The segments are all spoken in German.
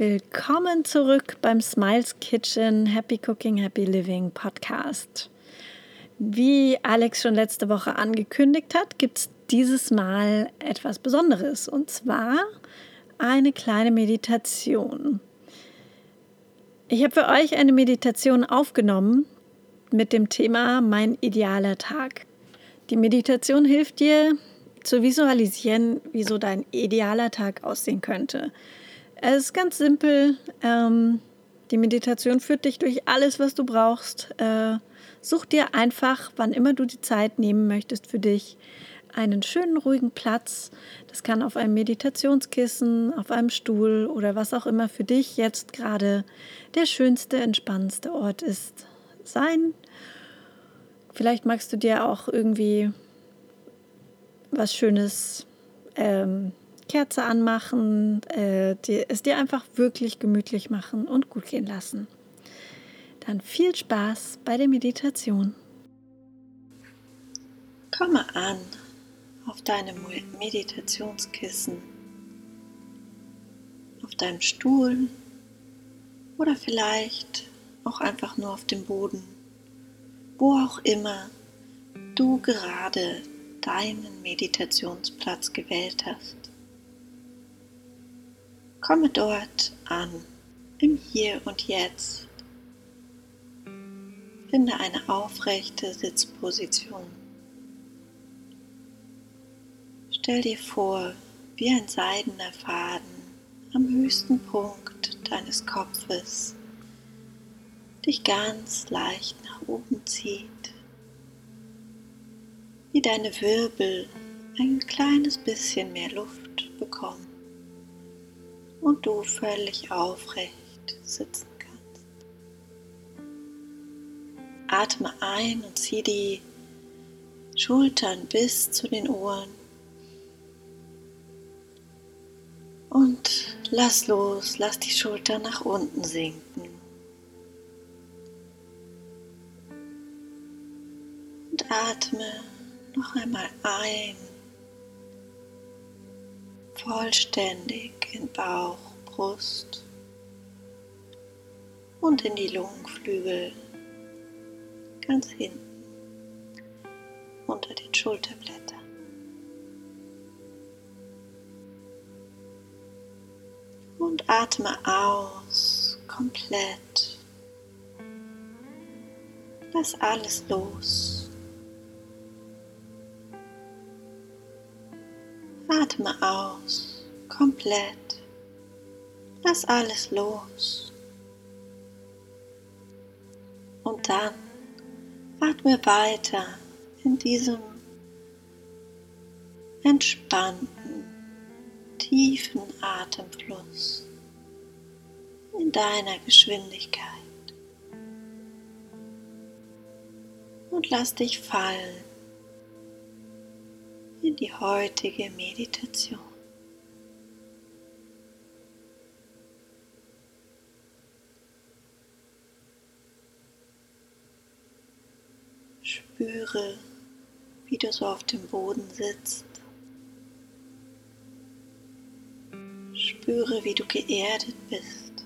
Willkommen zurück beim Smiles Kitchen Happy Cooking, Happy Living Podcast. Wie Alex schon letzte Woche angekündigt hat, gibt es dieses Mal etwas Besonderes und zwar eine kleine Meditation. Ich habe für euch eine Meditation aufgenommen mit dem Thema Mein idealer Tag. Die Meditation hilft dir zu visualisieren, wie so dein idealer Tag aussehen könnte. Es ist ganz simpel. Ähm, die Meditation führt dich durch alles, was du brauchst. Äh, such dir einfach, wann immer du die Zeit nehmen möchtest für dich, einen schönen, ruhigen Platz. Das kann auf einem Meditationskissen, auf einem Stuhl oder was auch immer für dich jetzt gerade der schönste, entspannendste Ort ist, sein. Vielleicht magst du dir auch irgendwie was Schönes ähm, Kerze anmachen, äh, die, es dir einfach wirklich gemütlich machen und gut gehen lassen. Dann viel Spaß bei der Meditation. Komme an auf deinem Meditationskissen, auf deinem Stuhl oder vielleicht auch einfach nur auf dem Boden, wo auch immer du gerade deinen Meditationsplatz gewählt hast. Komme dort an, im Hier und Jetzt. Finde eine aufrechte Sitzposition. Stell dir vor, wie ein seidener Faden am höchsten Punkt deines Kopfes dich ganz leicht nach oben zieht, wie deine Wirbel ein kleines bisschen mehr Luft bekommen und du völlig aufrecht sitzen kannst. Atme ein und zieh die Schultern bis zu den Ohren Und lass los, lass die Schultern nach unten sinken. Und atme noch einmal ein, vollständig in Bauch, Brust und in die Lungenflügel, ganz hinten unter den Schulterblättern. und atme aus komplett. Lass alles los. Atme aus komplett. Lass alles los. Und dann atme weiter in diesem entspannten tiefen Atemfluss in deiner Geschwindigkeit. Und lass dich fallen in die heutige Meditation. Spüre, wie du so auf dem Boden sitzt Spüre, wie du geerdet bist.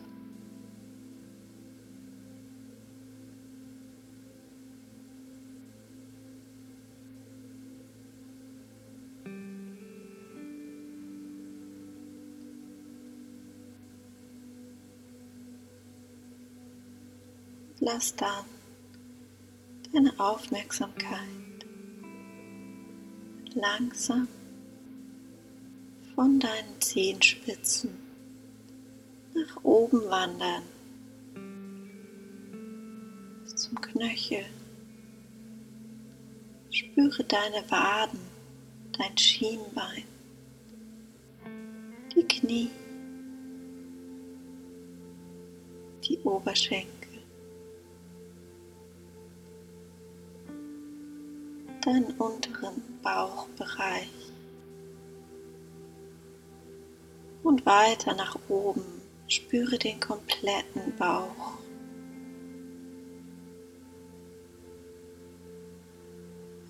Lass dann deine Aufmerksamkeit langsam von deinen Zehenspitzen nach oben wandern bis zum Knöchel. Spüre deine Waden, dein Schienbein, die Knie, die Oberschenkel, deinen unteren Bauchbereich und weiter nach oben. Spüre den kompletten Bauch.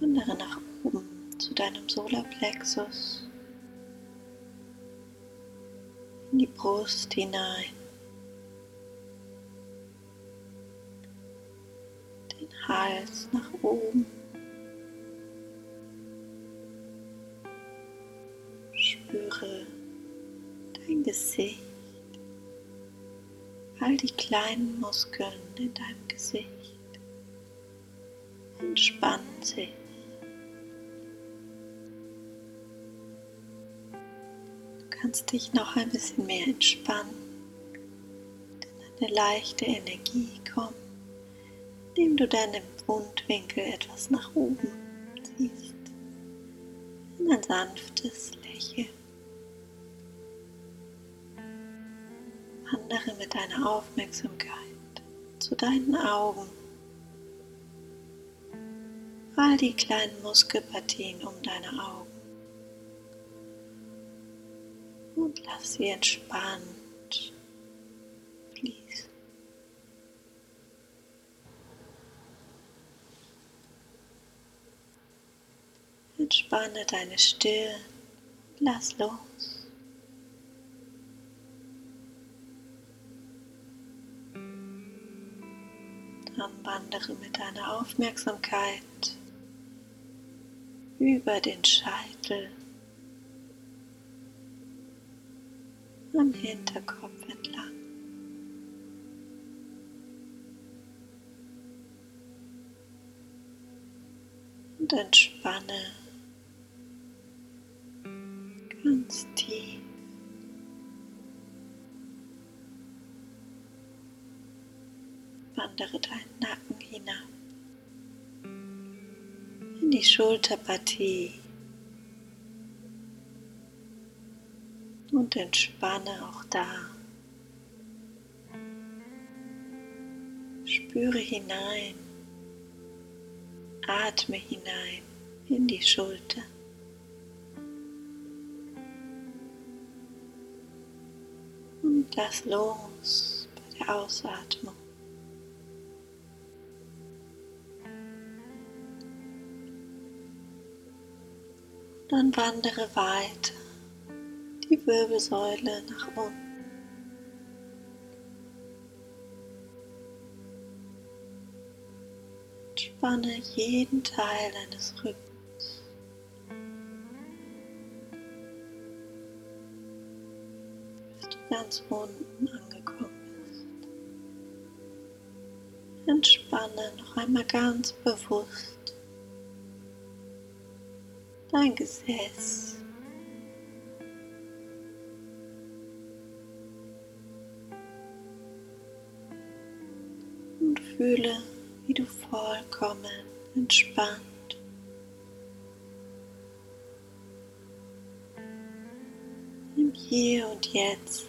Wandere nach oben zu deinem Solarplexus, in die Brust hinein, den Hals nach oben. Gesicht, all die kleinen Muskeln in deinem Gesicht entspannen sich. Du kannst dich noch ein bisschen mehr entspannen, denn eine leichte Energie kommt, indem du deine Mundwinkel etwas nach oben ziehst. In ein sanftes Lächeln. Deiner Aufmerksamkeit zu deinen Augen all die kleinen Muskelpartien um deine Augen und lass sie entspannt fließen. Entspanne deine Stirn, lass los. Wandere mit deiner Aufmerksamkeit über den Scheitel am Hinterkopf entlang. Und entspanne ganz tief. Wandere deinen Nacken hinab die Schulterpartie und entspanne auch da. Spüre hinein, atme hinein in die Schulter. Und lass los bei der Ausatmung. Dann wandere weiter die Wirbelsäule nach unten. Spanne jeden Teil deines Rückens. Bis du ganz unten angekommen bist. Entspanne noch einmal ganz bewusst dein Gesäß. Und fühle, wie du vollkommen entspannt im Hier und Jetzt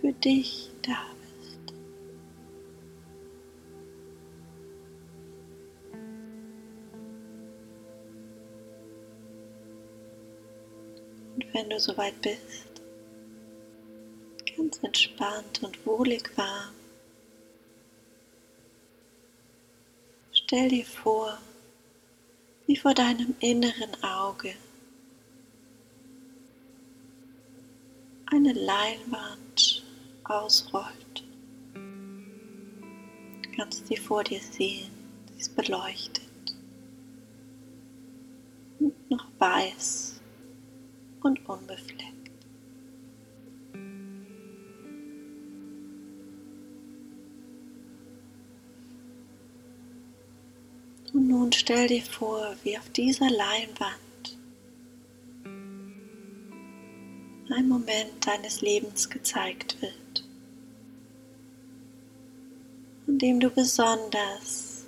für dich da wenn du soweit bist, ganz entspannt und wohlig warm, stell dir vor, wie vor deinem inneren Auge eine Leinwand ausrollt. Kannst sie vor dir sehen, sie ist beleuchtet. Und noch weiß und unbefleckt. Und nun stell dir vor, wie auf dieser Leinwand ein Moment deines Lebens gezeigt wird, an dem du besonders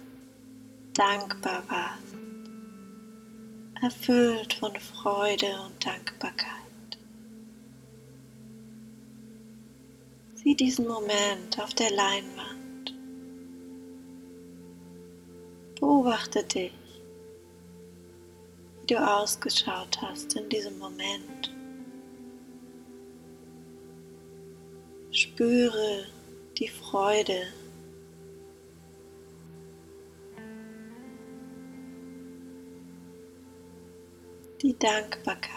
dankbar warst erfüllt von Freude und Dankbarkeit. Sieh diesen Moment auf der Leinwand. Beobachte dich, wie du ausgeschaut hast in diesem Moment. Spüre die Freude die Dankbarkeit.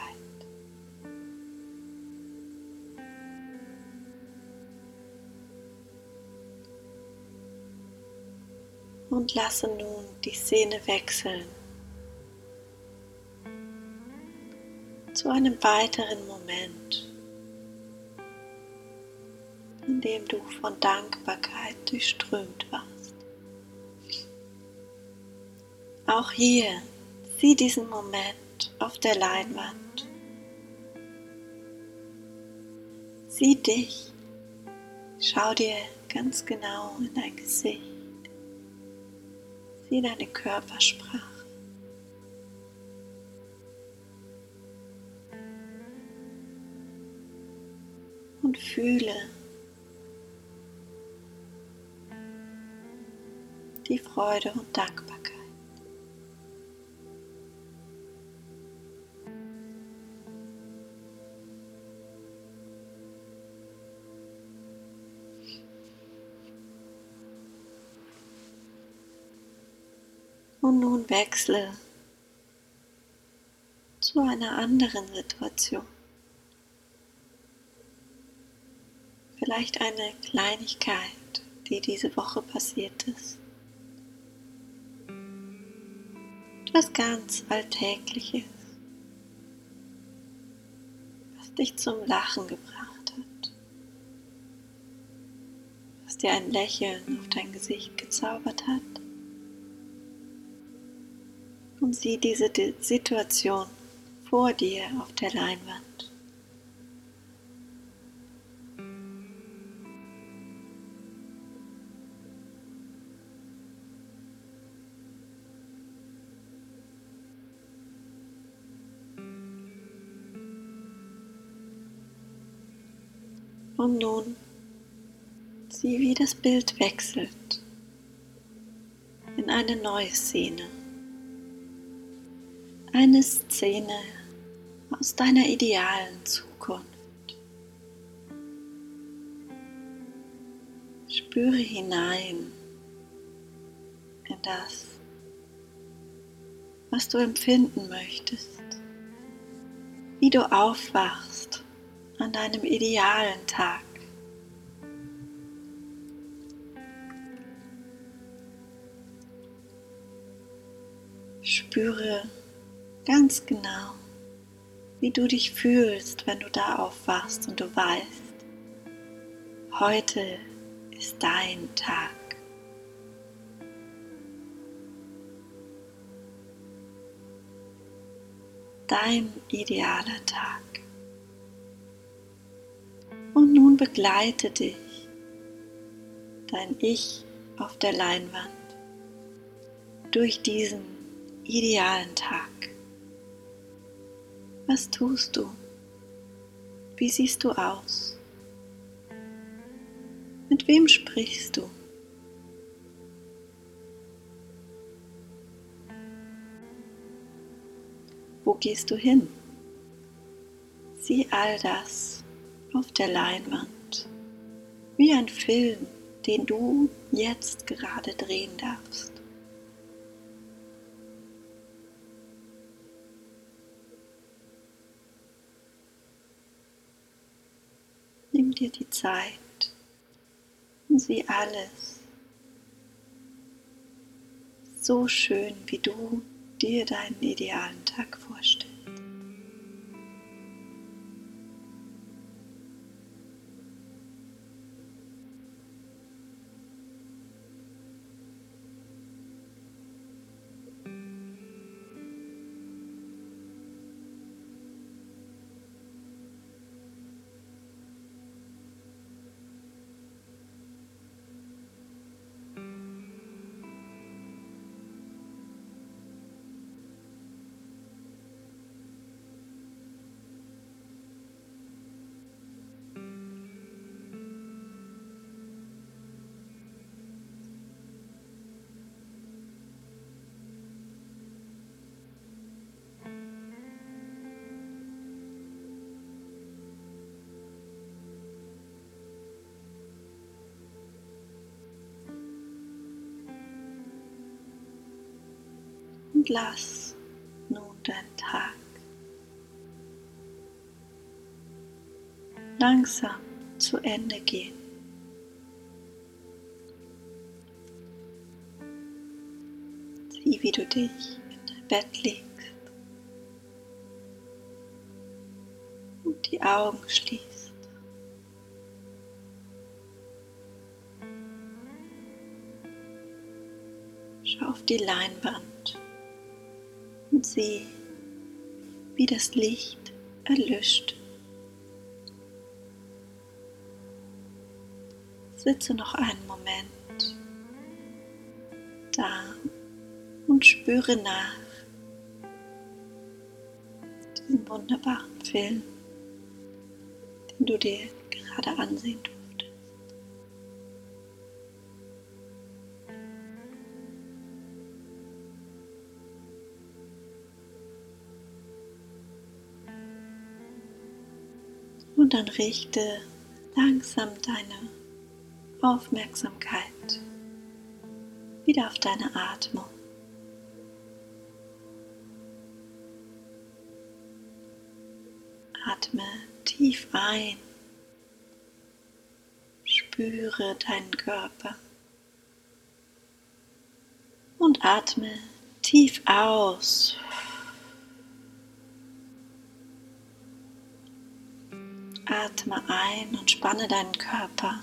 Und lasse nun die Szene wechseln zu einem weiteren Moment, in dem du von Dankbarkeit durchströmt warst. Auch hier, sieh diesen Moment auf der Leinwand. Sieh dich, schau dir ganz genau in dein Gesicht, sieh deine Körpersprache. und fühle die Freude und Dankbarkeit. Und nun wechsle zu einer anderen Situation. Vielleicht eine Kleinigkeit, die diese Woche passiert ist. Etwas ganz Alltägliches, was dich zum Lachen gebracht hat, was dir ein Lächeln auf dein Gesicht gezaubert hat. Und sieh diese Situation vor dir auf der Leinwand. Und nun sieh, wie das Bild wechselt in eine neue Szene. Eine Szene aus deiner idealen Zukunft. Spüre hinein in das, was du empfinden möchtest, wie du aufwachst an deinem idealen Tag. Spüre ganz genau, wie du dich fühlst, wenn du da aufwachst und du weißt, heute ist dein Tag. Dein idealer Tag. Und nun begleite dich dein Ich auf der Leinwand durch diesen idealen Tag. Was tust du? Wie siehst du aus? Mit wem sprichst du? Wo gehst du hin? Sieh all das auf der Leinwand, wie ein Film, den du jetzt gerade drehen darfst. Dir die Zeit und sieh alles so schön, wie du dir deinen idealen Tag vorstellst. Und lass nun deinen Tag langsam zu Ende gehen. Sieh, wie du dich in dein Bett legst und die Augen schließt. Schau auf die Leinwand und sieh, wie das Licht erlischt. Sitze noch einen Moment da und spüre nach diesem wunderbaren Film, den du dir gerade ansehen durftest. Und dann richte langsam deine Aufmerksamkeit wieder auf deine Atmung. Atme tief ein. Spüre deinen Körper. Und atme tief aus. Atme ein und spanne deinen Körper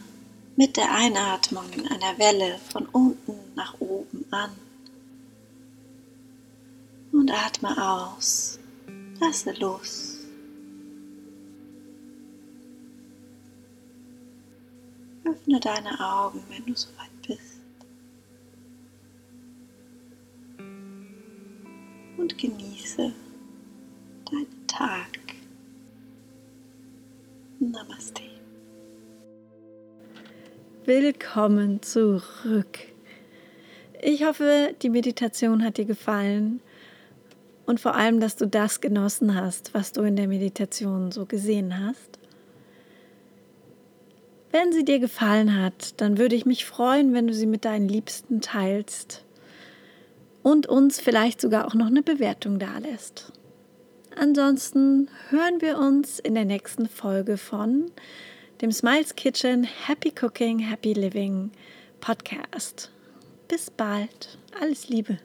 mit der Einatmung in einer Welle von unten nach oben an. Und atme aus. Lasse los. Öffne deine Augen, wenn du soweit bist. Und genieße deinen Tag. Namaste. Willkommen zurück. Ich hoffe, die Meditation hat dir gefallen und vor allem, dass du das genossen hast, was du in der Meditation so gesehen hast. Wenn sie dir gefallen hat, dann würde ich mich freuen, wenn du sie mit deinen Liebsten teilst und uns vielleicht sogar auch noch eine Bewertung dalässt. Ansonsten hören wir uns in der nächsten Folge von dem Smiles Kitchen Happy Cooking, Happy Living Podcast. Bis bald. Alles Liebe.